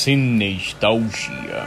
Cinestalgia.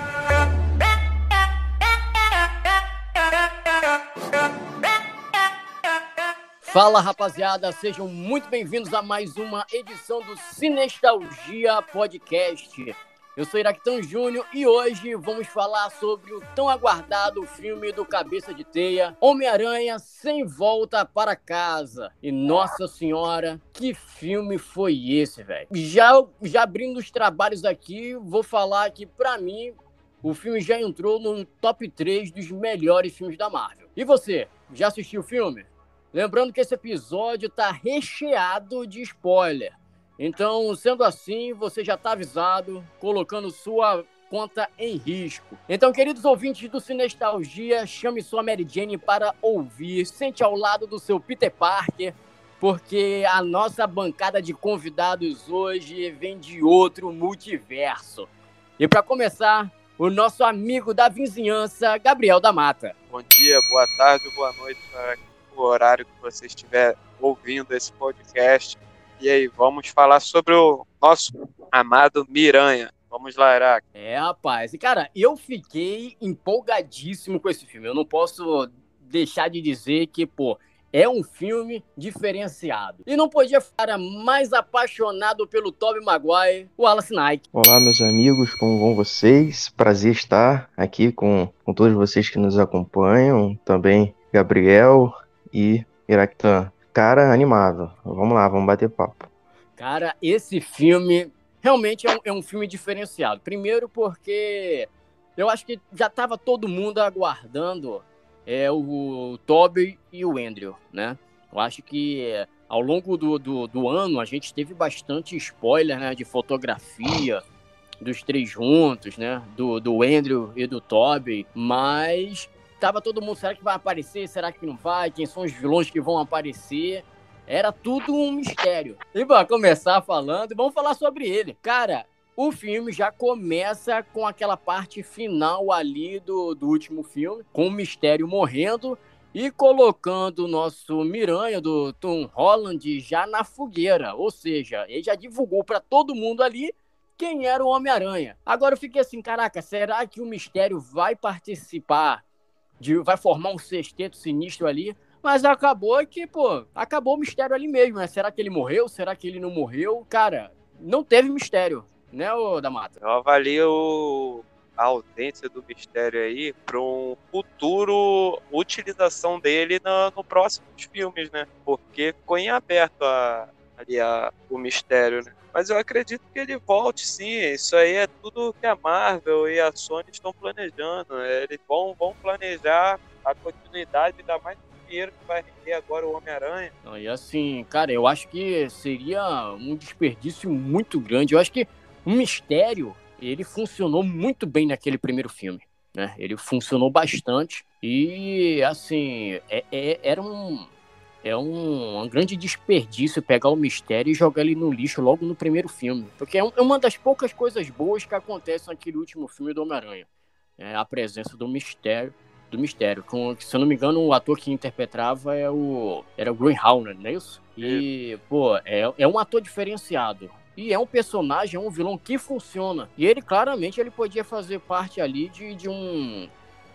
Fala rapaziada, sejam muito bem-vindos a mais uma edição do Cinestalgia Podcast. Eu sou Iraquitão Júnior e hoje vamos falar sobre o tão aguardado filme do Cabeça de Teia, Homem-Aranha Sem Volta para Casa. E nossa senhora, que filme foi esse, velho? Já, já abrindo os trabalhos aqui, vou falar que para mim o filme já entrou no top 3 dos melhores filmes da Marvel. E você, já assistiu o filme? Lembrando que esse episódio tá recheado de spoiler. Então, sendo assim, você já está avisado, colocando sua conta em risco. Então, queridos ouvintes do Cinestalgia, chame sua Mary Jane para ouvir, sente ao lado do seu Peter Parker, porque a nossa bancada de convidados hoje vem de outro multiverso. E para começar, o nosso amigo da vizinhança, Gabriel da Mata. Bom dia, boa tarde, boa noite, para o horário que você estiver ouvindo esse podcast. E aí, vamos falar sobre o nosso amado Miranha. Vamos lá, Iraque. É, rapaz. E, cara, eu fiquei empolgadíssimo com esse filme. Eu não posso deixar de dizer que, pô, é um filme diferenciado. E não podia ficar mais apaixonado pelo Tobey Maguire, o Wallace Nike. Olá, meus amigos, como vão vocês? Prazer estar aqui com, com todos vocês que nos acompanham. Também Gabriel e Iraqutan cara animado. Vamos lá, vamos bater papo. Cara, esse filme realmente é um, é um filme diferenciado. Primeiro porque eu acho que já estava todo mundo aguardando é, o, o Toby e o Andrew, né? Eu acho que ao longo do, do, do, ano a gente teve bastante spoiler, né? De fotografia dos três juntos, né? Do, do Andrew e do Toby, mas tava todo mundo, será que vai aparecer? Será que não vai? Quem são os vilões que vão aparecer? Era tudo um mistério. E vamos começar falando, vamos falar sobre ele. Cara, o filme já começa com aquela parte final ali do, do último filme, com o mistério morrendo e colocando o nosso Miranha do Tom Holland já na fogueira. Ou seja, ele já divulgou para todo mundo ali quem era o Homem-Aranha. Agora eu fiquei assim, caraca, será que o mistério vai participar de, vai formar um sexteto sinistro ali. Mas acabou que, pô, acabou o mistério ali mesmo, né? Será que ele morreu? Será que ele não morreu? Cara, não teve mistério, né, ô da Mata? Eu avalio a ausência do mistério aí para um futuro utilização dele no, no próximos filmes, né? Porque ficou em aberto a, ali a, o mistério, né? Mas eu acredito que ele volte sim. Isso aí é tudo que a Marvel e a Sony estão planejando. Eles vão, vão planejar a continuidade da mais dinheiro que vai render agora o Homem-Aranha. E assim, cara, eu acho que seria um desperdício muito grande. Eu acho que o mistério ele funcionou muito bem naquele primeiro filme. Né? Ele funcionou bastante. E assim, é, é, era um é um, um, grande desperdício pegar o mistério e jogar ele no lixo logo no primeiro filme. Porque é, um, é uma das poucas coisas boas que acontecem naquele último filme do Homem-Aranha. É a presença do mistério. Do mistério. Com, se eu não me engano, o ator que interpretava é o, era o Greenhounder, não é isso? E, pô, é, é um ator diferenciado. E é um personagem, é um vilão que funciona. E ele, claramente, ele podia fazer parte ali de, de um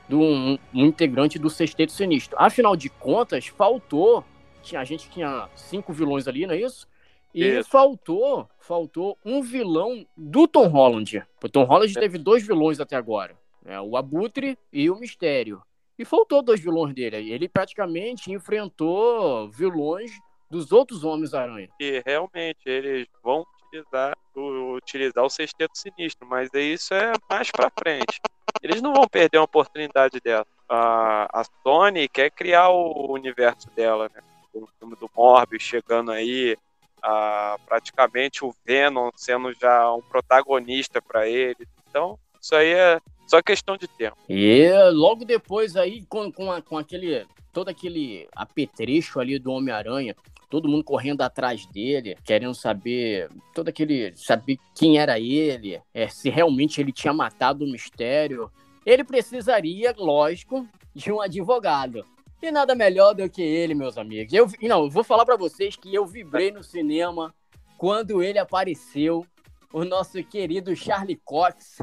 de um, um, integrante do Sexteto Sinistro. Afinal de contas, faltou tinha, a gente tinha cinco vilões ali, não é isso? E isso. faltou, faltou um vilão do Tom Holland. O Tom Holland é. teve dois vilões até agora, né? o Abutre e o Mistério. E faltou dois vilões dele. Ele praticamente enfrentou vilões dos outros Homens-Aranha. E realmente eles vão utilizar o, utilizar o Sexteto Sinistro, mas isso é mais para frente. Eles não vão perder uma oportunidade dessa. A, a Sony quer criar o universo dela, né? O filme do Morbius chegando aí, a, praticamente o Venom sendo já um protagonista para ele. Então, isso aí é só questão de tempo. E logo depois aí, com, com, a, com aquele, todo aquele apetrecho ali do Homem-Aranha, todo mundo correndo atrás dele, querendo saber, todo aquele, saber quem era ele, é, se realmente ele tinha matado o mistério, ele precisaria, lógico, de um advogado. E nada melhor do que ele, meus amigos. Eu, não, eu vou falar para vocês que eu vibrei no cinema quando ele apareceu o nosso querido Charlie Cox.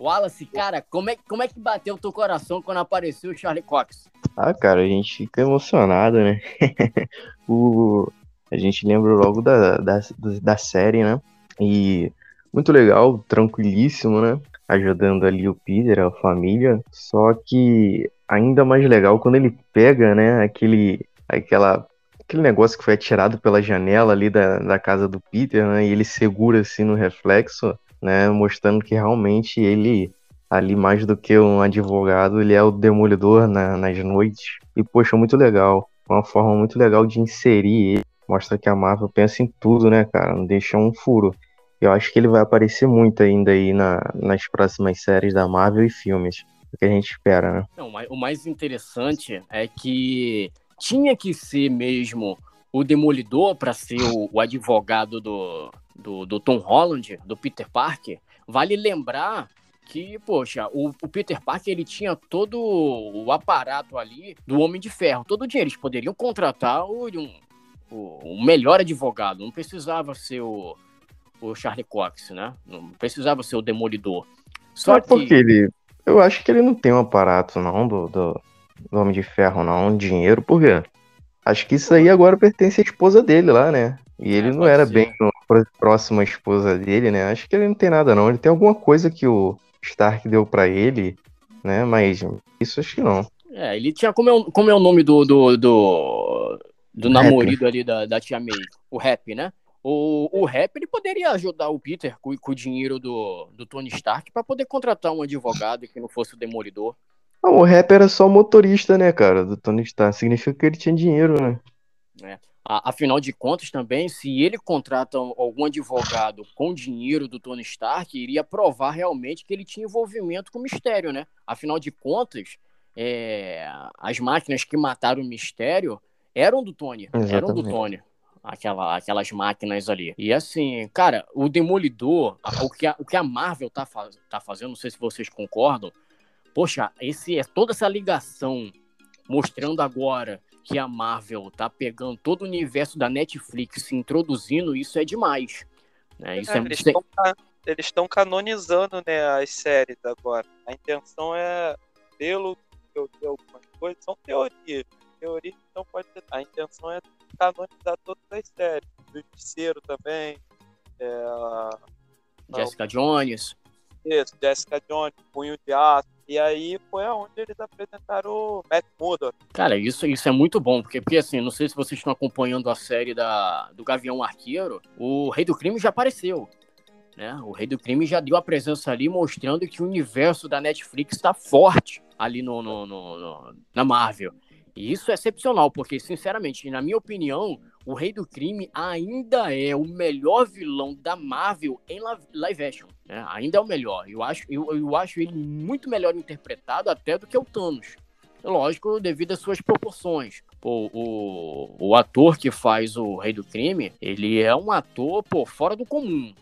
Wallace, cara, como é, como é que bateu o teu coração quando apareceu o Charlie Cox? Ah, cara, a gente fica emocionado, né? o, a gente lembra logo da, da, da série, né? E muito legal, tranquilíssimo, né? Ajudando ali o Peter, a família. Só que ainda mais legal quando ele pega, né? Aquele, aquela, aquele negócio que foi atirado pela janela ali da, da casa do Peter, né? E ele segura assim no reflexo, né? Mostrando que realmente ele ali mais do que um advogado, ele é o demolidor na, nas noites. E, poxa, muito legal. Uma forma muito legal de inserir ele. Mostra que a Marvel pensa em tudo, né, cara? Não deixa um furo. Eu acho que ele vai aparecer muito ainda aí na, nas próximas séries da Marvel e filmes. O que a gente espera, né? Não, o mais interessante é que tinha que ser mesmo o Demolidor para ser o, o advogado do, do, do, Tom Holland, do Peter Parker. Vale lembrar que, poxa, o, o, Peter Parker ele tinha todo o aparato ali do Homem de Ferro, todo o dinheiro. Eles poderiam contratar o, o, o melhor advogado, não precisava ser o o Charlie Cox, né? Não precisava ser o Demolidor. Só é que... porque ele. Eu acho que ele não tem um aparato, não, do, do, do Homem de Ferro, não, dinheiro, por quê? Acho que isso aí agora pertence à esposa dele lá, né? E ele é, não era ser. bem próximo à esposa dele, né? Acho que ele não tem nada, não. Ele tem alguma coisa que o Stark deu para ele, né? Mas isso acho que não. É, ele tinha. Como é, como é o nome do. do, do, do namorado ali da, da tia May? O Rap, né? O, o Rap ele poderia ajudar o Peter com, com o dinheiro do, do Tony Stark para poder contratar um advogado que não fosse o Demolidor. Não, o Rap era só motorista, né, cara, do Tony Stark. Significa que ele tinha dinheiro, né? É. Afinal de contas, também, se ele contrata algum advogado com dinheiro do Tony Stark, iria provar realmente que ele tinha envolvimento com o mistério, né? Afinal de contas, é... as máquinas que mataram o mistério eram do Tony. Exatamente. Eram do Tony aquela, aquelas máquinas ali. E assim, cara, o Demolidor, o que a, o que a Marvel tá, faz, tá fazendo, não sei se vocês concordam, poxa, esse é toda essa ligação mostrando agora que a Marvel tá pegando todo o universo da Netflix e introduzindo, isso é demais. Né? Isso é, é eles estão eles estão canonizando né, as séries agora. A intenção é, pelo que eu vi algumas coisas, são teorias. Teorias então pode ser. A intenção é canonizar todas as séries. Justiceiro também. É... Jessica Jones. Isso, Jessica Jones, Punho de Aço. E aí foi aonde eles apresentaram o Matt Murdock. Cara, isso, isso é muito bom, porque, porque assim, não sei se vocês estão acompanhando a série da, do Gavião Arqueiro, o Rei do Crime já apareceu. Né? O Rei do Crime já deu a presença ali, mostrando que o universo da Netflix está forte ali no, no, no, no na Marvel. E isso é excepcional, porque, sinceramente, na minha opinião, o Rei do Crime ainda é o melhor vilão da Marvel em live action. Né? Ainda é o melhor. Eu acho, eu, eu acho ele muito melhor interpretado até do que o Thanos. Lógico, devido às suas proporções. Pô, o, o ator que faz o Rei do Crime, ele é um ator, pô, fora do comum.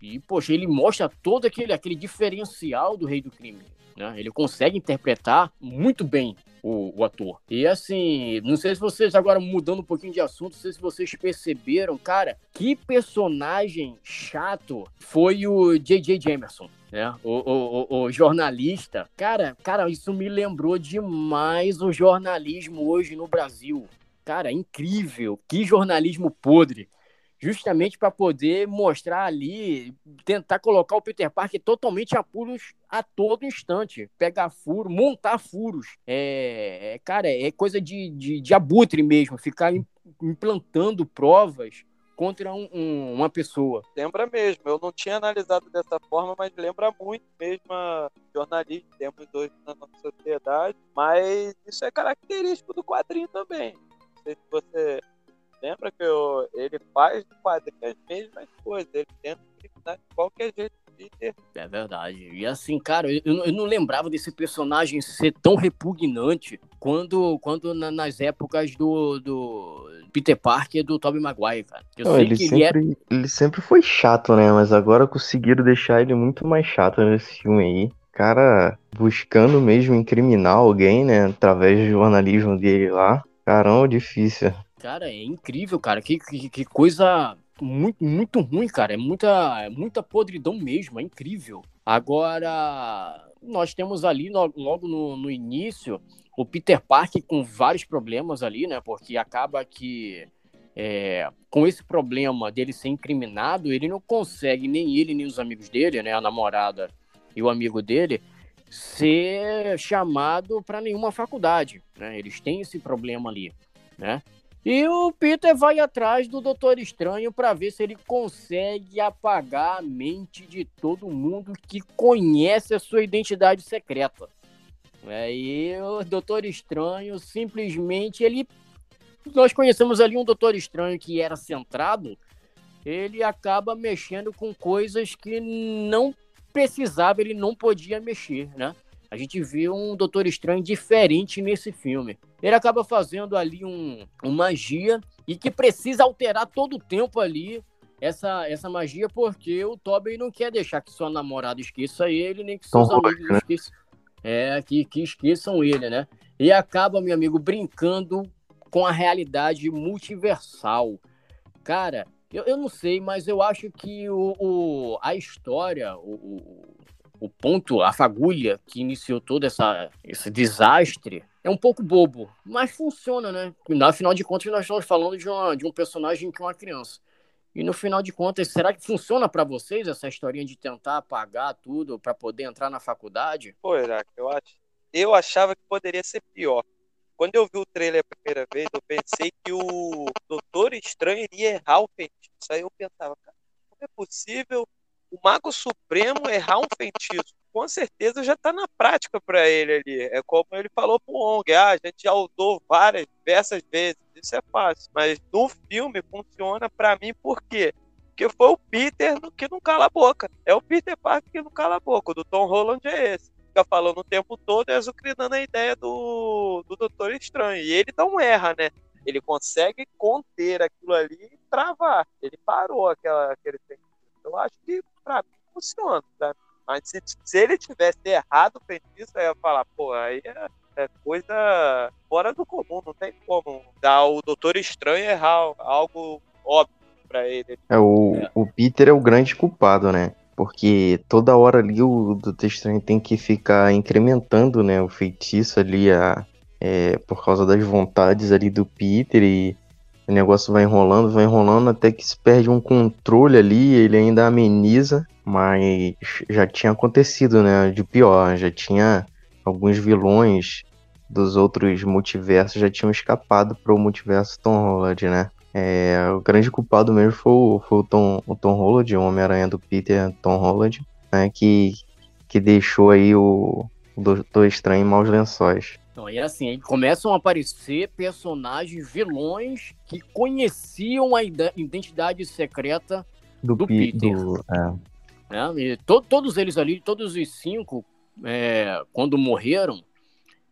E, poxa, ele mostra todo aquele, aquele diferencial do Rei do Crime. Né? Ele consegue interpretar muito bem o, o, ator. E assim, não sei se vocês, agora mudando um pouquinho de assunto, não sei se vocês perceberam, cara, que personagem chato foi o J.J. Jamerson. Né? O, o, o, jornalista, cara, cara, isso me lembrou demais o jornalismo hoje no Brasil. Cara, incrível, que jornalismo podre justamente para poder mostrar ali, tentar colocar o Peter Parker totalmente a puros a todo instante, pegar furo, montar furos. É, é cara, é coisa de, de, de, abutre mesmo, ficar implantando provas contra um, um, uma pessoa. Lembra mesmo, eu não tinha analisado dessa forma, mas lembra muito mesmo a jornalismo que temos hoje na nossa sociedade, mas isso é característico do quadrinho também. Não sei se você lembra que eu, ele faz no quadrinho as mesmas coisas, ele tenta eliminar de qualquer jeito. É verdade. E assim, cara, eu, eu, não lembrava desse personagem ser tão repugnante quando, quando na, nas épocas do, do Peter Parker e do Tobey Maguire, cara. Eu não, sei ele que sempre, ele, era... ele sempre foi chato, né? Mas agora conseguiram deixar ele muito mais chato nesse filme aí cara buscando mesmo incriminar alguém, né? Através do jornalismo dele lá. Caramba, difícil. Cara, é incrível, cara. Que, que, que coisa muito, muito ruim, cara. É muita, é muita podridão mesmo, é incrível. Agora, nós temos ali, logo no, no início, o Peter Parker com vários problemas ali, né? Porque acaba que é, com esse problema dele ser incriminado, ele não consegue, nem ele, nem os amigos dele, né? A namorada e o amigo dele, ser chamado para nenhuma faculdade, né? Eles têm esse problema ali, né? E o Peter vai atrás do Doutor Estranho para ver se ele consegue apagar a mente de todo mundo que conhece a sua identidade secreta. É, e o Doutor Estranho simplesmente ele nós conhecemos ali um Doutor Estranho que era centrado, ele acaba mexendo com coisas que não precisava, ele não podia mexer, né? A gente viu um Doutor Estranho diferente nesse filme. Ele acaba fazendo ali um, uma magia e que precisa alterar todo o tempo ali essa, essa magia, porque o Tobey não quer deixar que sua namorada esqueça ele, nem que seus amigos né? esqueçam. É, que, que esqueçam ele, né? E acaba, meu amigo, brincando com a realidade multiversal. Cara, eu, eu não sei, mas eu acho que o, o a história, o, o ponto, a fagulha que iniciou todo essa, esse desastre é um pouco bobo, mas funciona, né? No final de contas, nós estamos falando de, uma, de um personagem que é uma criança. E no final de contas, será que funciona para vocês essa historinha de tentar apagar tudo para poder entrar na faculdade? Pô, Iraque, eu, acho, eu achava que poderia ser pior. Quando eu vi o trailer a primeira vez, eu pensei que o Doutor Estranho iria errar o feitiço. Aí eu pensava, cara, como é possível o Mago Supremo errar um feitiço, com certeza já está na prática para ele ali. É como ele falou pro Ong, ah, a gente já usou várias, diversas vezes, isso é fácil. Mas no filme funciona para mim por quê? Porque foi o Peter que não cala a boca. É o Peter Parker que não cala a boca. O do Tom Holland é esse. Fica falando o tempo todo e azucrinando a ideia do, do Doutor Estranho. E ele não erra, né? Ele consegue conter aquilo ali e travar. Ele parou aquela, aquele feitiço. Eu acho que para mim funciona, tá? Mas se, se ele tivesse errado o feitiço, eu ia falar, pô, aí é, é coisa fora do comum, não tem como dar o Doutor Estranho errar algo óbvio para ele. É, o, é. o Peter é o grande culpado, né? Porque toda hora ali o Doutor Estranho tem que ficar incrementando, né, o feitiço ali a, é, por causa das vontades ali do Peter e o negócio vai enrolando, vai enrolando até que se perde um controle ali, ele ainda ameniza, mas já tinha acontecido, né? De pior, já tinha alguns vilões dos outros multiversos já tinham escapado para o multiverso Tom Holland, né? É, o grande culpado mesmo foi o, foi o Tom, o Tom Holland, o Homem-Aranha do Peter Tom Holland, né? Que, que deixou aí o, Doutor Estranho em maus lençóis. Então, e assim, começam a aparecer personagens vilões que conheciam a identidade secreta do, do Peter. Do, é. É, to, todos eles ali, todos os cinco, é, quando morreram,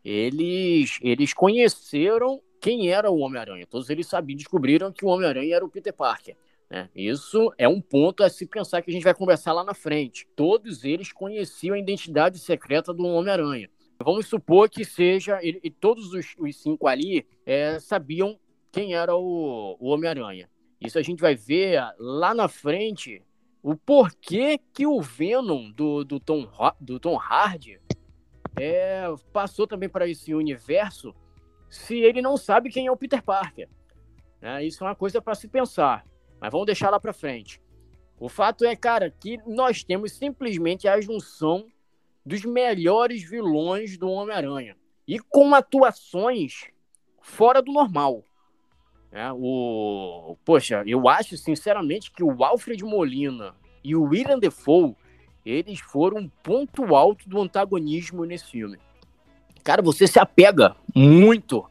eles, eles conheceram quem era o Homem-Aranha. Todos eles sabiam, descobriram que o Homem-Aranha era o Peter Parker. Né? Isso é um ponto a se pensar que a gente vai conversar lá na frente. Todos eles conheciam a identidade secreta do Homem-Aranha. Vamos supor que seja, e, e todos os, os, cinco ali é, sabiam quem era o, o Homem-Aranha. Isso a gente vai ver lá na frente o porquê que o Venom do, do, Tom, do Tom Hardy é, passou também para esse universo se ele não sabe quem é o Peter Parker. É, isso é uma coisa para se pensar, mas vamos deixar lá para frente. O fato é, cara, que nós temos simplesmente a junção dos melhores vilões do Homem-Aranha. E com atuações fora do normal. É, o, poxa, eu acho sinceramente que o Alfred Molina e o William Defoe eles foram um ponto alto do antagonismo nesse filme. Cara, você se apega muito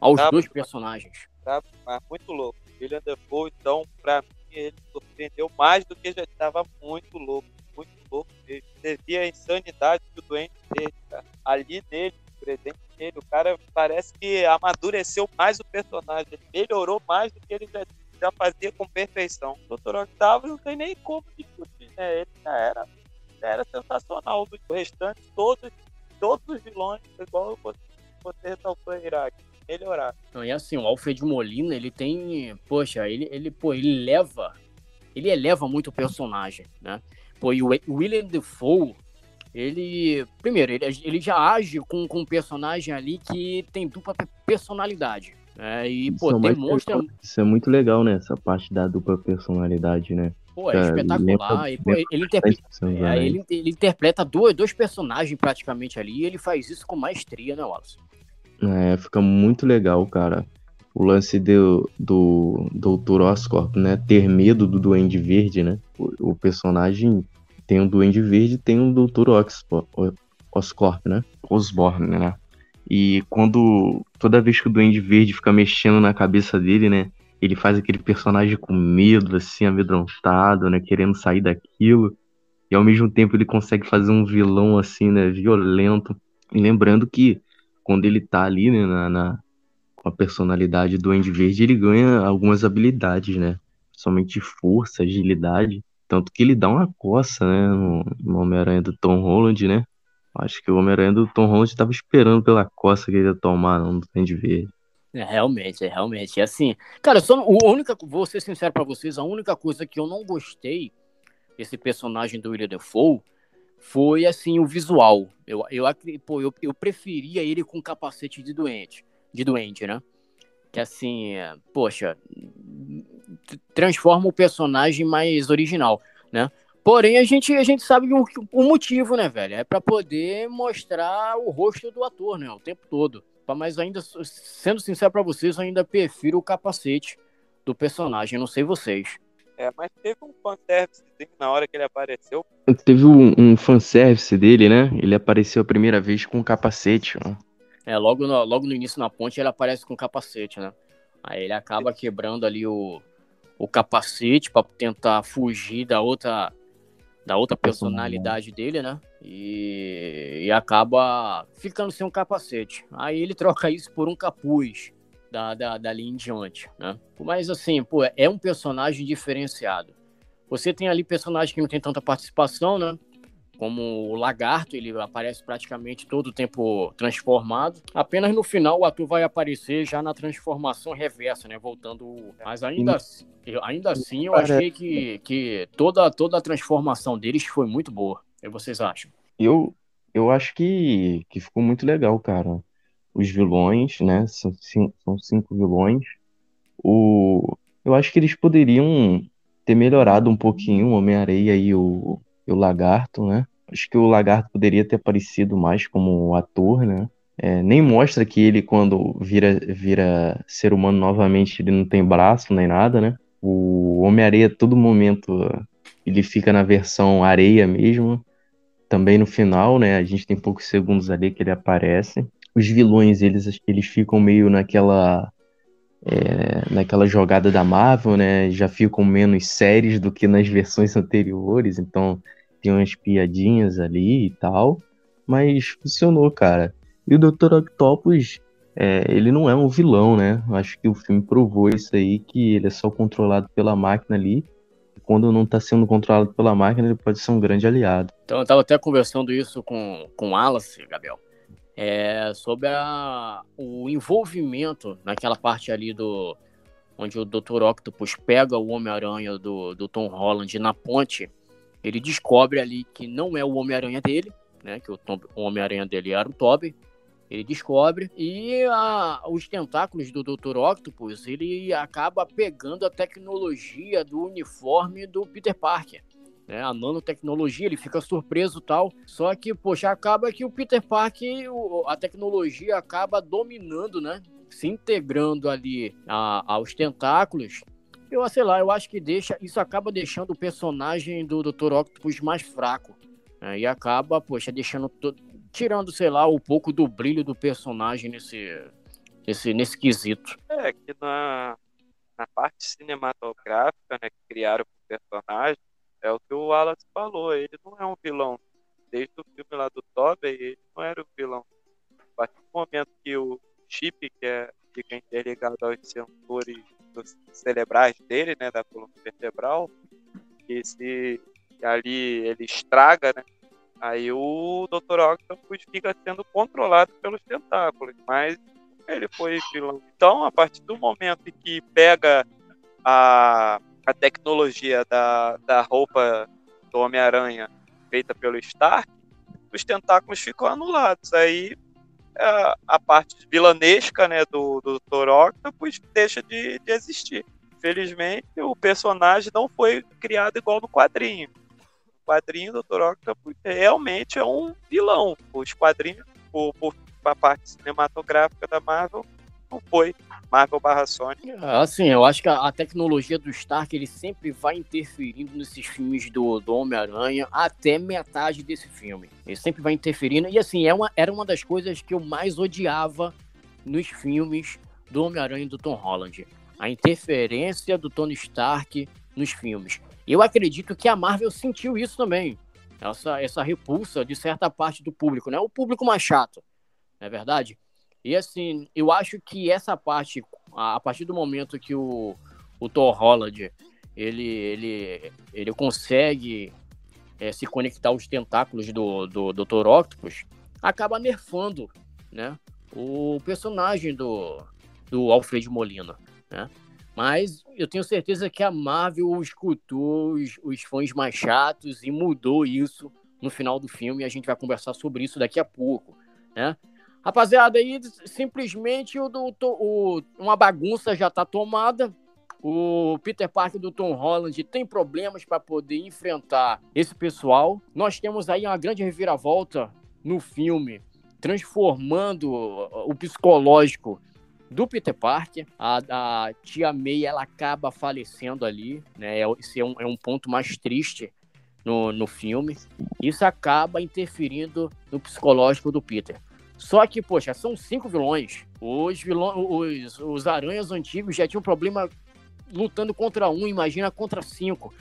aos tá, dois personagens. Tá, muito louco. William Defoe, então, pra mim, ele surpreendeu mais do que já estava muito louco louco mesmo. Você via a insanidade que o doente teve, cara. Ali dele, presente dele, o cara parece que amadureceu mais o personagem. Ele melhorou mais do que ele já, já fazia com perfeição. O Dr. Octavio não tem nem como discutir, né? Ele já era, já era sensacional. O restante, todos, todos os vilões, igual você, você ressaltou em Iraque melhorar. Não, e assim, o Alfred Molina, ele tem, poxa, ele, ele, pô, ele leva ele eleva muito o personagem, né? Pô, e o William Defoe, ele, primeiro, ele, ele já age com, com um personagem ali que tem dupla personalidade. É, e, pô, isso demonstra. É, isso é muito legal, né? Essa parte da dupla personalidade, né? Pô, é, é espetacular. Pô, ele, interpreta, é, ele, ele, interpreta dois, dois personagens praticamente ali e ele faz isso com maestria, né, Wallace? É, fica muito legal, cara. O lance do, do Dr. Oscorp, né? Ter medo do Duende Verde, né? O, o personagem tem um Duende Verde tem um Dr. Oscorp, né? Osborne, né? E quando. Toda vez que o Duende Verde fica mexendo na cabeça dele, né? Ele faz aquele personagem com medo, assim, amedrontado, né? Querendo sair daquilo. E ao mesmo tempo ele consegue fazer um vilão, assim, né? Violento. E lembrando que quando ele tá ali, né? Na, na com a personalidade do Duende Verde, ele ganha algumas habilidades, né? Somente força, agilidade. Tanto que ele dá uma coça, né? No, no Homem-Aranha do Tom Holland, né? Acho que o Homem-Aranha do Tom Holland estava esperando pela coça que ele ia tomar, não tem de ver. É, realmente, é realmente. É assim, cara, só, a única, vou ser sincero para vocês, a única coisa que eu não gostei desse personagem do William Defoe foi, assim, o visual. Eu, eu, pô, eu, eu preferia ele com capacete de doente, de doente, né? Que, assim, é, poxa, transforma o personagem mais original, né? Porém, a gente, a gente sabe o, o motivo, né, velho? É para poder mostrar o rosto do ator, né? O tempo todo. Mas ainda, sendo sincero para vocês, eu ainda prefiro o capacete do personagem. Não sei vocês. É, mas teve um fanservice na hora que ele apareceu. Teve um, um fanservice dele, né? Ele apareceu a primeira vez com o capacete. É, logo no, logo no início na ponte ele aparece com o capacete, né? Aí ele acaba quebrando ali o, o capacete para tentar fugir da outra da outra personalidade dele, né? E, e, acaba ficando sem um capacete. Aí ele troca isso por um capuz da, da, dali em diante, né? Mas assim, pô, é um personagem diferenciado. Você tem ali personagens que não tem tanta participação, né? Como o lagarto, ele aparece praticamente todo o tempo transformado. Apenas no final o ator vai aparecer já na transformação reversa, né? Voltando. Mas ainda, assim, ainda assim eu achei que, que toda, toda a transformação deles foi muito boa. O que vocês acham? Eu, eu acho que, que ficou muito legal, cara. Os vilões, né? São, são cinco vilões. O, eu acho que eles poderiam ter melhorado um pouquinho o Homem-Areia e o, e o Lagarto, né? Acho que o Lagarto poderia ter aparecido mais como ator, né? É, nem mostra que ele, quando vira, vira ser humano novamente, ele não tem braço nem nada, né? O Homem-Areia, todo momento, ele fica na versão areia mesmo. Também no final, né? A gente tem poucos segundos ali que ele aparece. Os vilões, eles, eles ficam meio naquela. É, naquela jogada da Marvel, né? Já ficam menos sérios do que nas versões anteriores. Então, tem umas piadinhas ali e tal, mas funcionou, cara. E o Dr. Octopus, é, ele não é um vilão, né? Acho que o filme provou isso aí, que ele é só controlado pela máquina ali. Quando não tá sendo controlado pela máquina, ele pode ser um grande aliado. Então, eu tava até conversando isso com, com o Alice, Gabriel, é, sobre a, o envolvimento naquela parte ali do onde o Dr. Octopus pega o Homem-Aranha do, do Tom Holland na ponte ele descobre ali que não é o Homem-Aranha dele, né? Que o, o Homem-Aranha dele era o Toby. Ele descobre e a, os tentáculos do Dr. Octopus, ele acaba pegando a tecnologia do uniforme do Peter Parker. Né, a nanotecnologia, ele fica surpreso tal. Só que, poxa, acaba que o Peter Parker, o, a tecnologia acaba dominando, né? Se integrando ali a, aos tentáculos eu sei lá, eu acho que deixa, isso acaba deixando o personagem do Dr. Octopus mais fraco. Né? E acaba, poxa, deixando. Tirando, sei lá, um pouco do brilho do personagem nesse, nesse, nesse quesito. É, que na, na parte cinematográfica, né, que criaram o personagem, é o que o Wallace falou, ele não é um vilão. Desde o filme lá do Tobey, ele não era o vilão. A partir do momento que o chip, que é, fica interligado aos sensores dos cerebrais dele, né, da coluna vertebral, que se ali ele estraga, né, aí o Dr. Octopus fica sendo controlado pelos tentáculos, mas ele foi vilão. Então, a partir do momento em que pega a, a tecnologia da, da roupa do Homem-Aranha feita pelo Stark, os tentáculos ficam anulados. Aí a, a parte vilanesca né, do, do Dr. Octopus deixa de, de existir. Felizmente, o personagem não foi criado igual no quadrinho. O quadrinho do Dr. Octopus realmente é um vilão. Os quadrinhos, por, por, a parte cinematográfica da Marvel, não foi Marvel barra Sony. Assim, eu acho que a, a, tecnologia do Stark ele sempre vai interferindo nesses filmes do, do Homem-Aranha até metade desse filme. Ele sempre vai interferindo. E assim, é uma, era uma das coisas que eu mais odiava nos filmes do Homem-Aranha e do Tom Holland. A interferência do Tony Stark nos filmes. Eu acredito que a Marvel sentiu isso também. Essa, essa repulsa de certa parte do público, né? O público mais chato, não é verdade? E assim, eu acho que essa parte, a partir do momento que o, o Thor Holland ele, ele, ele consegue é, se conectar aos tentáculos do, do, do Dr. Octopus, acaba nerfando né, o personagem do, do Alfred Molina. Né? Mas eu tenho certeza que a Marvel escutou os, os fãs mais chatos e mudou isso no final do filme. E a gente vai conversar sobre isso daqui a pouco. Né? Rapaziada, aí simplesmente o, o, uma bagunça já está tomada. O Peter Parker do Tom Holland tem problemas para poder enfrentar esse pessoal. Nós temos aí uma grande reviravolta no filme, transformando o psicológico do Peter Parker. A, a tia May ela acaba falecendo ali, né? É esse é um, é um ponto mais triste no, no filme. Isso acaba interferindo no psicológico do Peter. Só que, poxa, são cinco vilões. Os, vilões, os, os aranhas antigos já tinham problema lutando contra um, imagina contra cinco.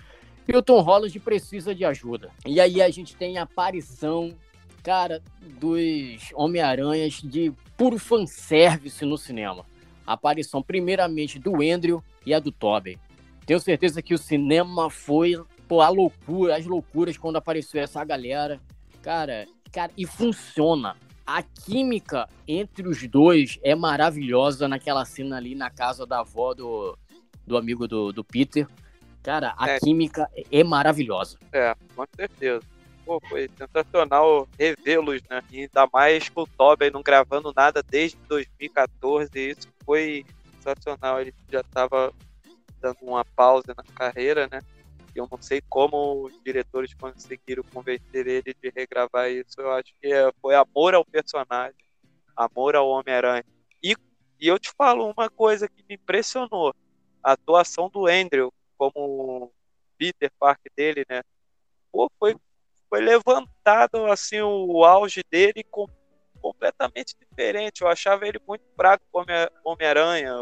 E o Tom Holland precisa de ajuda. E aí a gente tem a aparição, cara, dos Homem-Aranhas de puro fanservice no cinema. A aparição, primeiramente, do Andrew e a do Tobey. Tenho certeza que o cinema foi pô, a loucura, as loucuras quando apareceu essa galera. Cara, cara, e funciona a química entre os dois é maravilhosa naquela cena ali na casa da avó do, do amigo do, do Peter. Cara, a é. química é maravilhosa. É, com certeza. Pô, foi sensacional revê-los, né? E ainda mais com o Tobey não gravando nada desde 2014. Isso foi sensacional. Ele já estava dando uma pausa na carreira, né? Eu não sei como os diretores conseguiram convencer ele de regravar isso. Eu acho que é, foi amor ao personagem, amor ao Homem-Aranha. E, e eu te falo uma coisa que me impressionou: a atuação do Andrew como Peter Parker dele, né? Pô, foi, foi levantado assim o auge dele com, completamente diferente. Eu achava ele muito fraco como Homem-Aranha.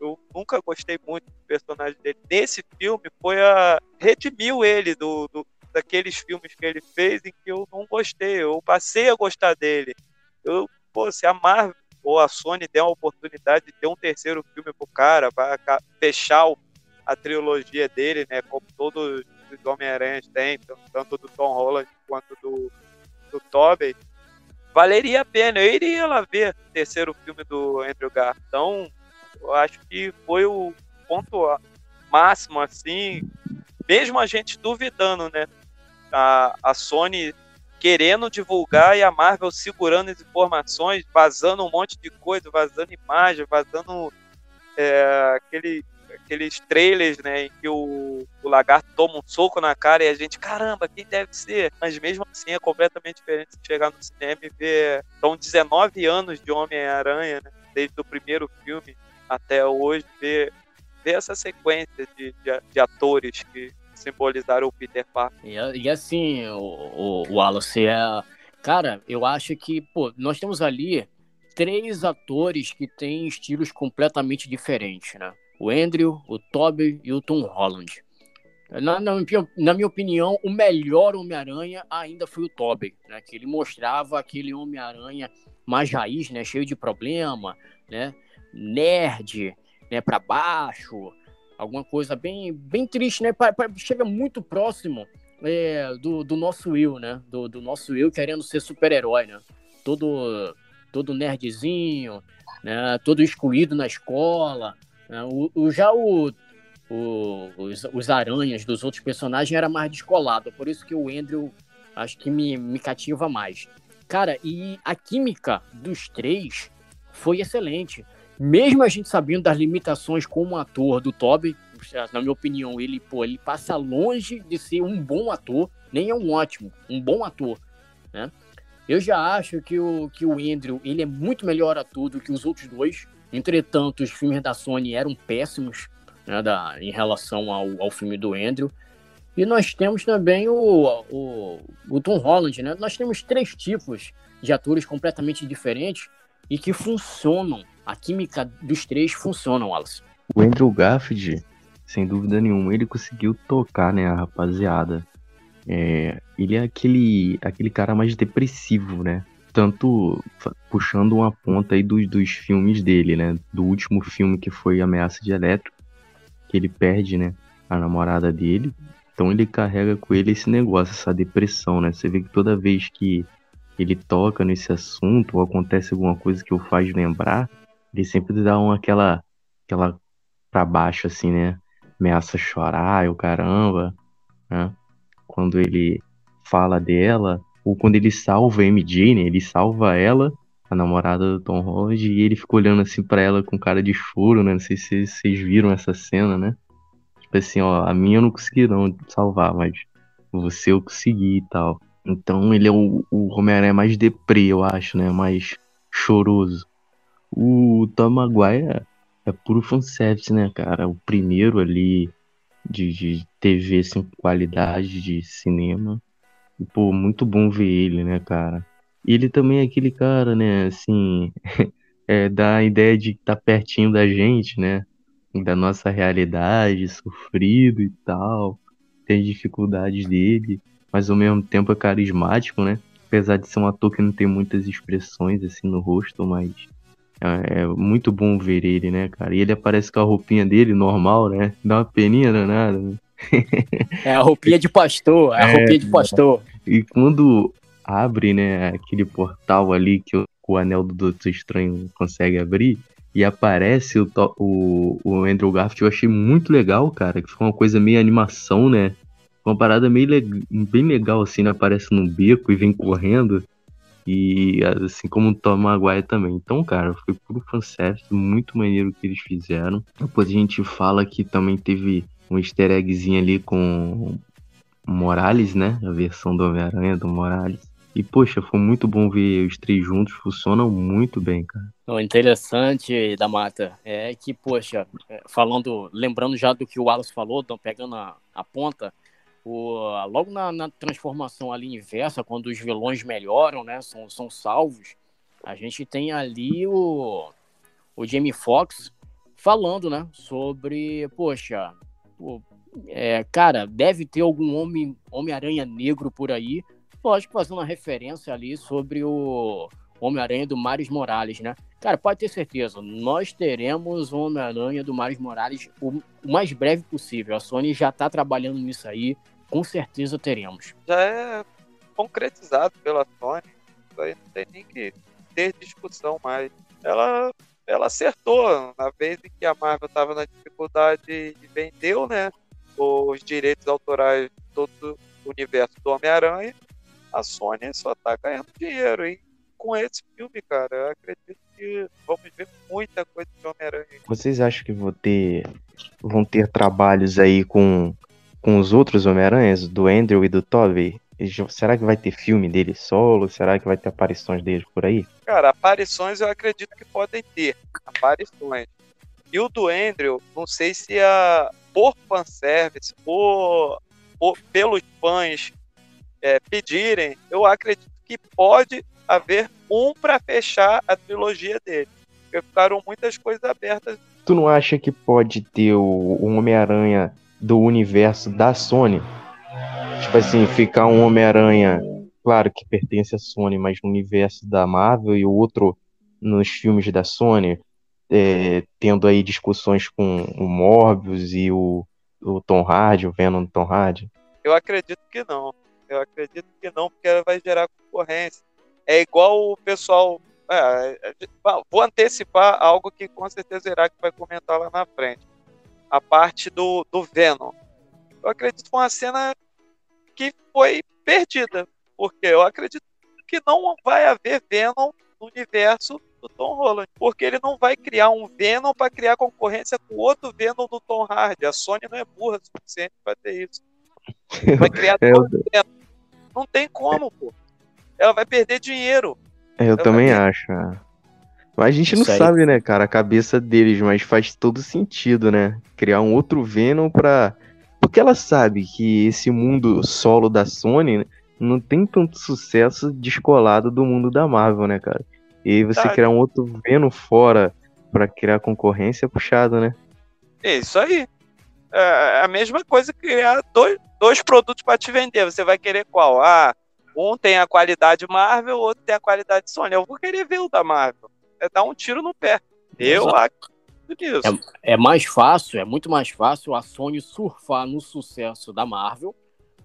Eu, nunca gostei muito do personagem dele. Nesse filme foi a redimiu ele do, do, daqueles filmes que ele fez em que eu não gostei. Eu passei a gostar dele. Eu, pô, se a Marvel ou a Sony der uma oportunidade de ter um terceiro filme pro cara, para fechar a trilogia dele, né, como todos os Homem-Aranha têm, tanto do Tom Holland quanto do, do Tobey, valeria a pena. Eu iria lá ver o terceiro filme do Andrew Garfield. Então, eu acho que foi o ponto máximo, assim, mesmo a gente duvidando, né? A, a Sony querendo divulgar e a Marvel segurando as informações, vazando um monte de coisa, vazando imagem, vazando é, aquele, aqueles trailers, né, em que o, o lagarto toma um soco na cara e a gente, caramba, quem deve ser? Mas mesmo assim é completamente diferente chegar no cinema e ver. São 19 anos de Homem-Aranha, né, desde o primeiro filme até hoje, ver, ver essa sequência de, de, de atores que simbolizaram o Peter Parker. E, e assim, o, o, Wallace, é, cara, eu acho que, pô, nós temos ali três atores que têm estilos completamente diferentes, né? O Andrew, o Toby e o Tom Holland. Na, na, na minha opinião, o melhor Homem-Aranha ainda foi o Toby, né? Que ele mostrava aquele Homem-Aranha mais raiz, né? Cheio de problema, né? Nerd, né, para baixo, alguma coisa bem, bem triste, né? Pra, pra, chega muito próximo é, do, do nosso eu, né? Do, do nosso eu querendo ser super-herói, né? Todo, todo nerdzinho, né? Todo excluído na escola. Né? O, o, já o, o, os, os aranhas dos outros personagens era mais descolado. Por isso que o Andrew acho que me, me cativa mais. Cara, e a química dos três foi excelente. Mesmo a gente sabendo das limitações como ator do Toby, na minha opinião, ele, pô, ele passa longe de ser um bom ator, nem é um ótimo, um bom ator, né? Eu já acho que o, que o Andrew, ele é muito melhor ator do que os outros dois. Entretanto, os filmes da Sony eram péssimos né, da, em relação ao, ao filme do Andrew. E nós temos também o, o, o, Tom Holland, né? Nós temos três tipos de atores completamente diferentes e que funcionam. A química dos três funciona, Wallace. O Andrew Garfield, sem dúvida nenhuma, ele conseguiu tocar, né, a rapaziada. É, ele é aquele, aquele cara mais depressivo, né? Tanto puxando uma ponta aí dos, dos filmes dele, né? Do último filme que foi Ameaça de Elétrico, que ele perde, né? A namorada dele. Então ele carrega com ele esse negócio, essa depressão, né? Você vê que toda vez que ele toca nesse assunto ou acontece alguma coisa que o faz lembrar, ele sempre dá uma aquela aquela para baixo assim, né? Ameaça chorar, o caramba, né? Quando ele fala dela, ou quando ele salva a MJ, né? Ele salva ela, a namorada do Tom Holland, e ele fica olhando assim para ela com cara de choro, né? Não sei se vocês viram essa cena, né? Tipo assim, ó, a minha eu não consegui não salvar, mas você eu consegui e tal. Então ele é o, o Homem-Aranha mais deprê, eu acho, né? Mais choroso. O Tom Maguire é puro fanservice, né, cara? O primeiro ali de, de TV, assim, qualidade de cinema. E, pô, muito bom ver ele, né, cara? E ele também é aquele cara, né, assim, é, dá a ideia de estar tá pertinho da gente, né? Da nossa realidade, sofrido e tal. Tem dificuldades dele, mas ao mesmo tempo é carismático, né? Apesar de ser um ator que não tem muitas expressões assim no rosto, mas é, é muito bom ver ele, né, cara? E ele aparece com a roupinha dele normal, né? Dá uma peninha danada. Né? É a roupinha de pastor, é a é, roupinha de pastor. E quando abre, né, aquele portal ali que o, o anel do Doutor Estranho consegue abrir e aparece o, o, o Andrew Garfield, eu achei muito legal, cara, que foi uma coisa meio animação, né? Uma parada meio bem legal, assim, né? Aparece num beco e vem correndo. E assim como o Tom Maguire também. Então, cara, foi puro fanservice, muito maneiro que eles fizeram. Depois a gente fala que também teve um easter eggzinho ali com Morales, né? A versão do Homem-Aranha do Morales. E, poxa, foi muito bom ver os três juntos, funcionam muito bem, cara. O interessante da Mata é que, poxa, é, falando, lembrando já do que o Wallace falou, pegando a, a ponta, o, logo na, na, transformação ali inversa, quando os vilões melhoram, né, são, são salvos, a gente tem ali o, o Jamie Foxx falando, né, sobre, poxa, pô, é, cara, deve ter algum homem, Homem-Aranha negro por aí, lógico, fazendo uma referência ali sobre o Homem-Aranha do Maris Morales, né? Cara, pode ter certeza, nós teremos o Homem-Aranha do Maris Morales o, mais breve possível. A Sony já tá trabalhando nisso aí, com certeza teremos. Já é concretizado pela Sony, isso aí não tem nem que ter discussão mais. Ela, ela acertou na vez em que a Marvel estava na dificuldade e vendeu, né, os direitos autorais de todo o universo do Homem-Aranha, a Sony só tá ganhando dinheiro, hein? Com esse filme, cara, eu acredito que vamos ver muita coisa de Homem-Aranha. Vocês acham que vão ter, vão ter trabalhos aí com com os outros Homem-Aranhas, do Andrew e do Tobey? Será que vai ter filme dele solo? Será que vai ter aparições deles por aí? Cara, aparições eu acredito que podem ter. Aparições. E o do Andrew, não sei se a por fanservice, por, por pelos fãs é, pedirem, eu acredito que pode haver um para fechar a trilogia dele. Porque ficaram muitas coisas abertas. Tu não acha que pode ter o, o Homem-Aranha do universo da Sony. Tipo assim, ficar um Homem-Aranha, claro que pertence à Sony, mas no universo da Marvel e o outro nos filmes da Sony, é, tendo aí discussões com o Morbius e o, o Tom Hardy, o Venom Tom Hardy? Eu acredito que não. Eu acredito que não, porque ela vai gerar concorrência. É igual o pessoal. É, vou antecipar algo que com certeza o Iraque vai comentar lá na frente a parte do, do Venom. Eu acredito que foi uma cena que foi perdida, porque eu acredito que não vai haver Venom no universo do Tom Holland, porque ele não vai criar um Venom para criar concorrência com outro Venom do Tom Hardy. A Sony não é burra o suficiente para ter isso. Vai criar dois Venom. Não tem como, pô. Ela vai perder dinheiro. Eu Ela também acho. é. Mas a gente não sabe, né, cara, a cabeça deles, mas faz todo sentido, né? Criar um outro Venom pra. Porque ela sabe que esse mundo solo da Sony né, não tem tanto sucesso descolado do mundo da Marvel, né, cara? E você Tá. criar um outro Venom fora pra criar concorrência é puxado, né? É isso aí. É a mesma coisa que criar dois, dois produtos para te vender. Você vai querer qual? Ah, um tem a qualidade Marvel, outro tem a qualidade Sony. Eu vou querer ver o da Marvel. É dar um tiro no pé. Eu Exato. acredito nisso. É mais fácil, é muito mais fácil a Sony surfar no sucesso da Marvel,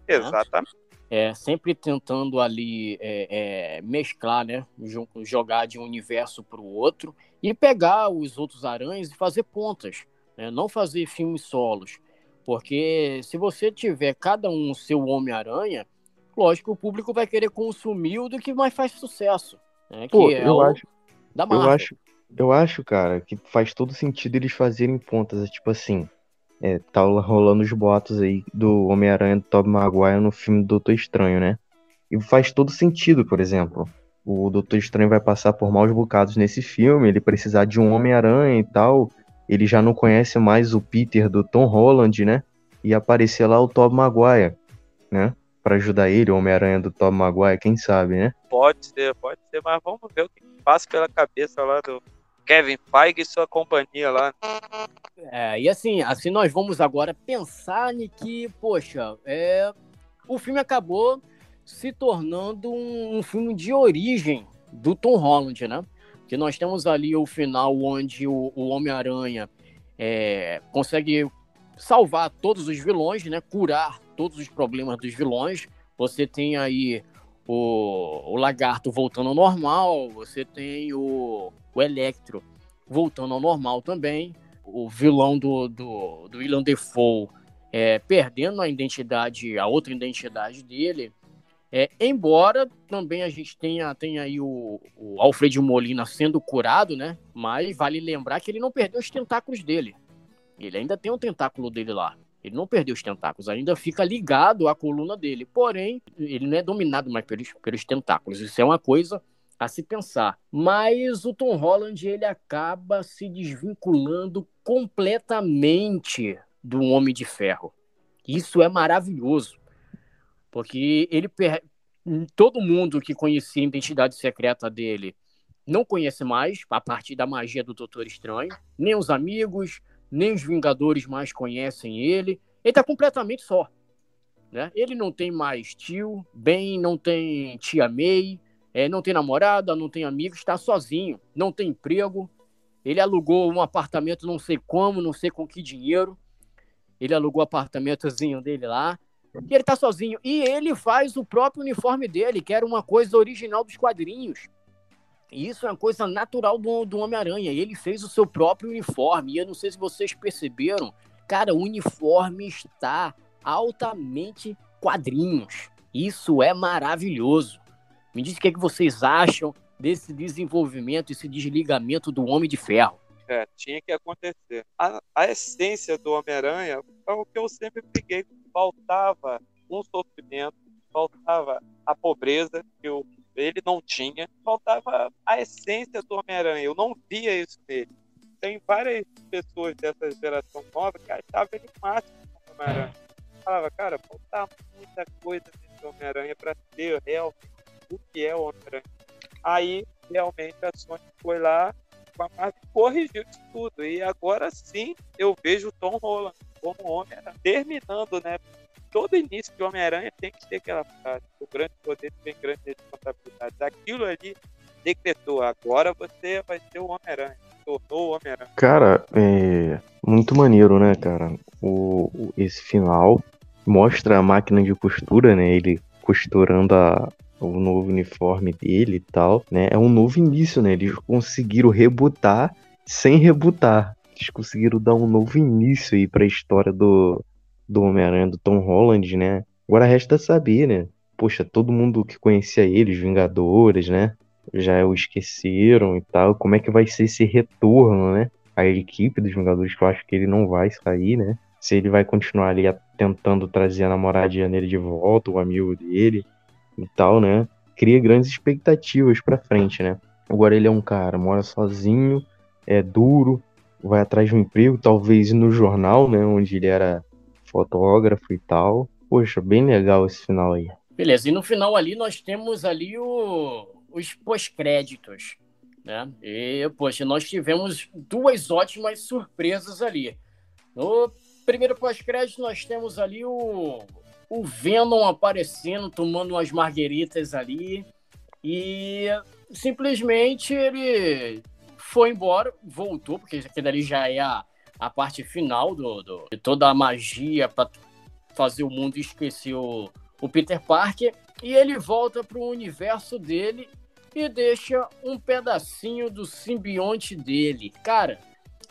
Exatamente. é, sempre tentando ali é, é, mesclar, né? jo- Jogar de um universo para o outro e pegar os outros aranhas e fazer pontas, né? Não fazer filmes solos. Porque se você tiver cada um o seu Homem-Aranha, lógico que o público vai querer consumir o do que mais faz sucesso. Né? Que Pô, é eu o acho, da eu Marvel. acho, eu acho, cara, que faz todo sentido eles fazerem pontas, é tipo assim. É, tá rolando os boatos aí do Homem-Aranha do Tobey Maguire no filme Doutor Estranho, né? E faz todo sentido, por exemplo. O Doutor Estranho vai passar por maus bocados nesse filme, ele precisar de um Homem-Aranha e tal. Ele já não conhece mais o Peter do Tom Holland, né? E aparecer lá o Tobey Maguire, né? Pra ajudar ele, o Homem-Aranha do Tobey Maguire, quem sabe, né? Pode ser, pode ser, mas vamos ver o que passa pela cabeça lá do Kevin Feige e sua companhia lá. É, e assim, assim nós vamos agora pensar em que, poxa, é, o filme acabou se tornando um, um filme de origem do Tom Holland, né? Que nós temos ali o final onde o, o Homem-Aranha é, consegue salvar todos os vilões, né? Curar todos os problemas dos vilões. Você tem aí o, o Lagarto voltando ao normal, você tem o, o Electro voltando ao normal também o vilão do, do, do William Defoe é, perdendo a identidade, a outra identidade dele. É, embora também a gente tenha, tenha aí o, o Alfred Molina sendo curado, né? Mas vale lembrar que ele não perdeu os tentáculos dele. Ele ainda tem um tentáculo dele lá. Ele não perdeu os tentáculos, ainda fica ligado à coluna dele. Porém, ele não é dominado mais pelos, pelos tentáculos. Isso é uma coisa a se pensar. Mas o Tom Holland ele acaba se desvinculando completamente do Homem de Ferro. Isso é maravilhoso, porque ele per... todo mundo que conhecia a identidade secreta dele não conhece mais a partir da magia do Doutor Estranho, nem os amigos, nem os Vingadores mais conhecem ele. Ele está completamente só. Né? Ele não tem mais tio, Ben não tem tia May, é, não tem namorada, não tem amigos, está sozinho, não tem emprego. Ele alugou um apartamento, não sei como, não sei com que dinheiro. Ele alugou o apartamentozinho dele lá. E ele tá sozinho. E ele faz o próprio uniforme dele, que era uma coisa original dos quadrinhos. E isso é uma coisa natural do, do Homem-Aranha. Ele fez o seu próprio uniforme. E eu não sei se vocês perceberam, cara, o uniforme está altamente quadrinhos. Isso é maravilhoso. Me diz o que, é que vocês acham desse desenvolvimento, esse desligamento do Homem de Ferro. É, tinha que acontecer. A, a essência do Homem-Aranha é o que eu sempre peguei. Faltava um sofrimento, faltava a pobreza que eu, ele não tinha, faltava a essência do Homem-Aranha. Eu não via isso nele. Tem várias pessoas dessa geração nova que achavam ele máximo como Homem-Aranha. Falava, cara, faltava muita coisa nesse Homem-Aranha para ser realmente o que é o Homem-Aranha. Aí, realmente, a Sony foi lá com a Marvel corrigiu isso tudo. E agora sim eu vejo o Tom Holland como Homem-Aranha. Terminando, né? Todo início de Homem-Aranha tem que ter aquela frase: o grande poder tem grande responsabilidade. Aquilo ali decretou: agora você vai ser o Homem-Aranha. Tornou o Homem-Aranha. Cara, é muito maneiro, né, cara? O, o- esse final mostra a máquina de costura, né? Ele costurando a, o novo uniforme dele e tal, né? É um novo início, né? Eles conseguiram rebutar sem rebutar. eles conseguiram dar um novo início aí pra história do, do Homem-Aranha, do Tom Holland, né? Agora resta saber, né? Poxa, todo mundo que conhecia ele, os Vingadores, né? Já o esqueceram e tal. Como é que vai ser esse retorno, né? A equipe dos Vingadores, que eu acho que ele não vai sair, né? Se ele vai continuar ali tentando trazer a namoradinha dele de volta, o amigo dele e tal, né? Cria grandes expectativas pra frente, né? Agora ele é um cara, mora sozinho, é duro, vai atrás de um emprego, talvez no jornal, né? Onde ele era fotógrafo e tal. Poxa, bem legal esse final aí. Beleza, e no final ali nós temos ali o, os pós-créditos, né? E, poxa, nós tivemos duas ótimas surpresas ali. No primeiro pós-crédito nós temos ali o, o Venom aparecendo, tomando umas margueritas ali, e simplesmente ele foi embora, voltou, porque aquilo ali já é a, a parte final do, do de toda a magia para fazer o mundo esquecer o, o Peter Parker. E ele volta para o universo dele e deixa um pedacinho do simbionte dele. Cara,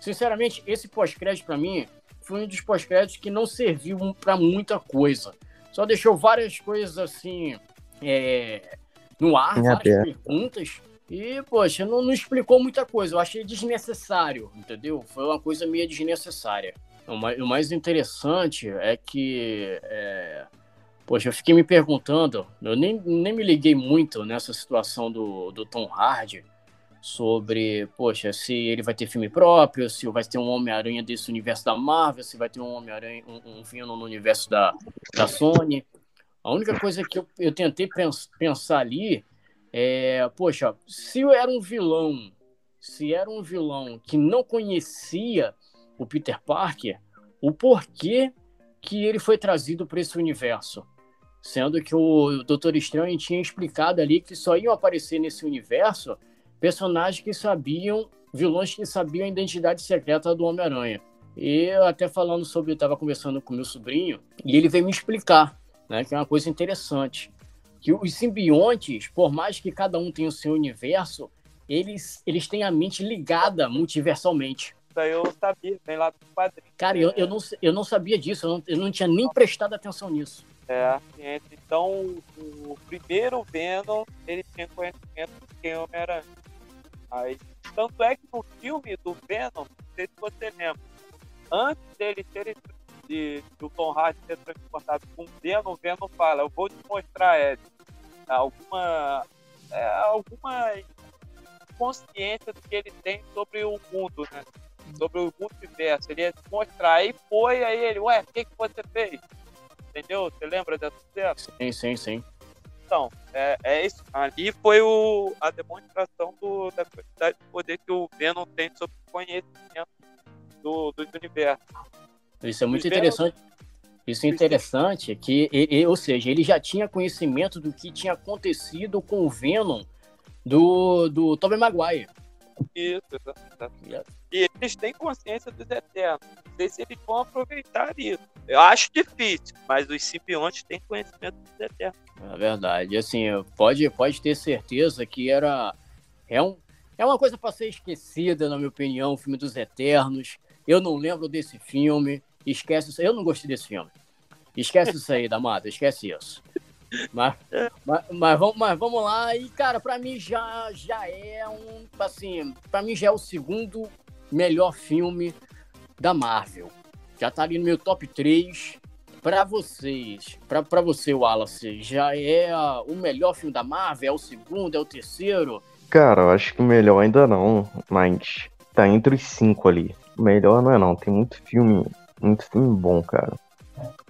sinceramente, esse pós-crédito para mim foi um dos pós-créditos que não serviu para muita coisa. Só deixou várias coisas assim é, no ar, várias perguntas. E, poxa, não, não, explicou muita coisa. Eu achei desnecessário, entendeu? Foi uma coisa meio desnecessária. O mais, interessante é que. É... Poxa, eu fiquei me perguntando, eu nem, nem me liguei muito nessa situação do, do Tom Hardy sobre, poxa, se ele vai ter filme próprio, se vai ter um Homem-Aranha desse universo da Marvel, se vai ter um Homem-Aranha, um, um no universo da, da Sony. A única coisa que eu, eu tentei pens, pensar ali é, poxa, se era um vilão, se era um vilão que não conhecia o Peter Parker, o porquê que ele foi trazido para esse universo? Sendo que o Doutor Estranho tinha explicado ali que só iam aparecer nesse universo personagens que sabiam, vilões que sabiam a identidade secreta do Homem-Aranha. E até falando sobre, eu estava conversando com meu sobrinho, e ele veio me explicar, né, que é uma coisa interessante que os simbiontes, por mais que cada um tenha o seu universo, eles, eles têm a mente ligada multiversalmente. Isso aí eu sabia, vem lá do quadrinho. Cara, eu, eu, não, eu não sabia disso, eu não, eu não tinha nem prestado atenção nisso. É, então o primeiro Venom, ele tinha conhecimento de quem era. Aí, tanto é que no filme do Venom, não sei se você lembra, antes dele ser de, Tom Hardy ser transportado com o Venom, o Venom fala, eu vou te mostrar, Ed, alguma, é, alguma consciência do que ele tem sobre o mundo, né? Sobre o multiverso. Ele ia te mostrar. Aí foi, aí ele, ué, o que, que você fez? Entendeu? Você lembra dessa cena? Sim, sim, sim. Então, é, é isso. Ali foi o, a demonstração do, da quantidade de poder que o Venom tem sobre o conhecimento do, do universo. Isso é muito interessante. Isso é interessante que, ou seja, ele já tinha conhecimento do que tinha acontecido com o Venom do, do Tobey Maguire. Isso, exatamente. E eles têm consciência dos Eternos. Não sei se eles vão aproveitar isso. Eu acho difícil, mas os simbiontes têm conhecimento dos Eternos. É verdade. Assim, pode, pode ter certeza que era. É, um, é uma coisa para ser esquecida, na minha opinião, o filme dos Eternos. Eu não lembro desse filme. Esquece isso. Eu não gostei desse filme. Esquece isso aí, Damata, esquece isso. Mas, mas, mas, vamos, mas vamos lá. E, cara, pra mim já, já é um. Assim, pra mim já é o segundo melhor filme da Marvel. Já tá ali no meu top 3. Pra vocês, pra você, Wallace, já é o melhor filme da Marvel? É o segundo? É o terceiro? Cara, eu acho que melhor ainda não, mas tá entre os cinco ali. Melhor não é não, tem muito filme muito filme bom, cara.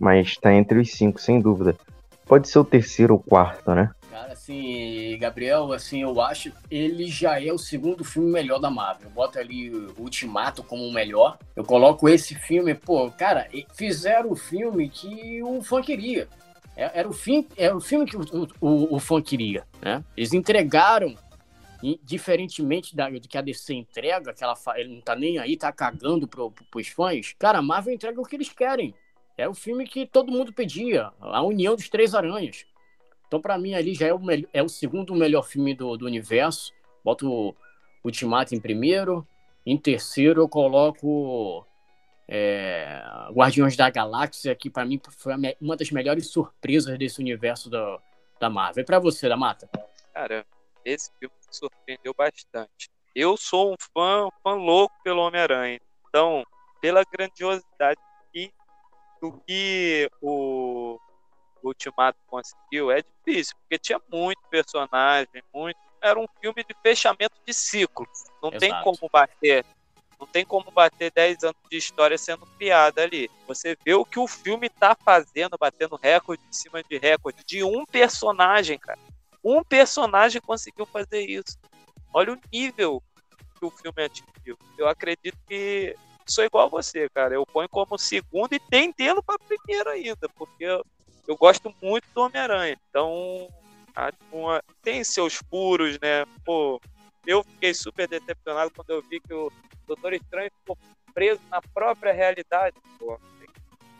Mas tá entre os cinco, sem dúvida. Pode ser o terceiro ou quarto, né? Cara, assim, Gabriel, assim, eu acho ele já é o segundo filme melhor da Marvel. Bota ali o Ultimato como o melhor. Eu coloco esse filme, pô, cara, fizeram o filme que o fã queria. É, era o, fim, era o filme que o, o, o fã queria, né? Eles entregaram e, diferentemente da, do que a DC entrega, que ela, ele não tá nem aí, tá cagando pro, pro, pros fãs, cara, a Marvel entrega o que eles querem. É o filme que todo mundo pedia, a união dos três aranhas. Então, para mim, ali já é o, é o segundo melhor filme do, do universo. Boto o Ultimato em primeiro, Em terceiro, eu coloco é, Guardiões da Galáxia, que para mim foi uma das melhores surpresas desse universo da, da Marvel. E para você, da Mata? Cara, esse filme me surpreendeu bastante. Eu sou um fã, fã louco pelo Homem-Aranha. Então, pela grandiosidade e do que o Ultimato conseguiu, é difícil, porque tinha muito personagem, muito. Era um filme de fechamento de ciclo. Não Exato. tem como bater. Não tem como bater 10 anos de história sendo piada ali. Você vê o que o filme tá fazendo, batendo recorde em cima de recorde de um personagem, cara. Um personagem conseguiu fazer isso. Olha o nível que o filme atingiu. Eu acredito que sou igual a você, cara. Eu ponho como segundo e tendendo para primeiro ainda, porque eu, eu gosto muito do Homem-Aranha. Então, uma, tem seus furos, né? Pô, eu fiquei super decepcionado quando eu vi que o Doutor Estranho ficou preso na própria realidade. Pô.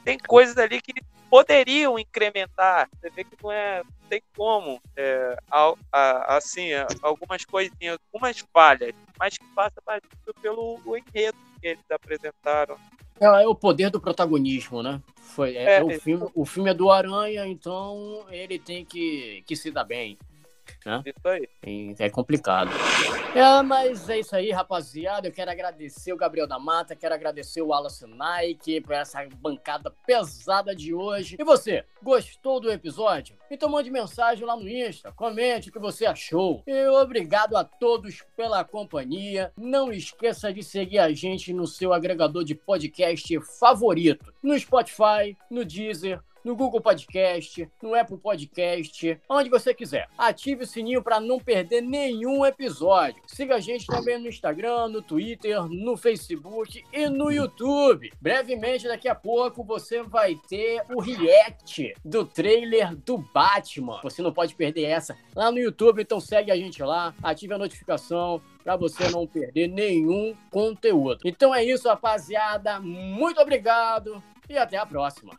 Tem coisas ali que poderiam incrementar. Você vê que não é, não tem como, é, a, a, assim, algumas coisinhas, algumas falhas, mas que passa batido pelo enredo que eles apresentaram. É, é, o poder do protagonismo, né? Foi, é, é, o, filme, o filme é do Aranha, então ele tem que, que se dar bem. Né? Isso aí. É complicado. É, mas é isso aí, rapaziada. Eu quero agradecer o Gabriel da Mata, quero agradecer o Wallace Nike por essa bancada pesada de hoje. E você, gostou do episódio? Então mande mensagem lá no Insta, comente o que você achou. E obrigado a todos pela companhia. Não esqueça de seguir a gente no seu agregador de podcast favorito, no Spotify, no Deezer, no Google Podcast, no Apple Podcast, onde você quiser. Ative o sininho para não perder nenhum episódio. Siga a gente também no Instagram, no Twitter, no Facebook e no YouTube. Brevemente, daqui a pouco, você vai ter o react do trailer do Batman. Você não pode perder essa lá no YouTube, então segue a gente lá, ative a notificação para você não perder nenhum conteúdo. Então é isso, rapaziada. Muito obrigado e até a próxima.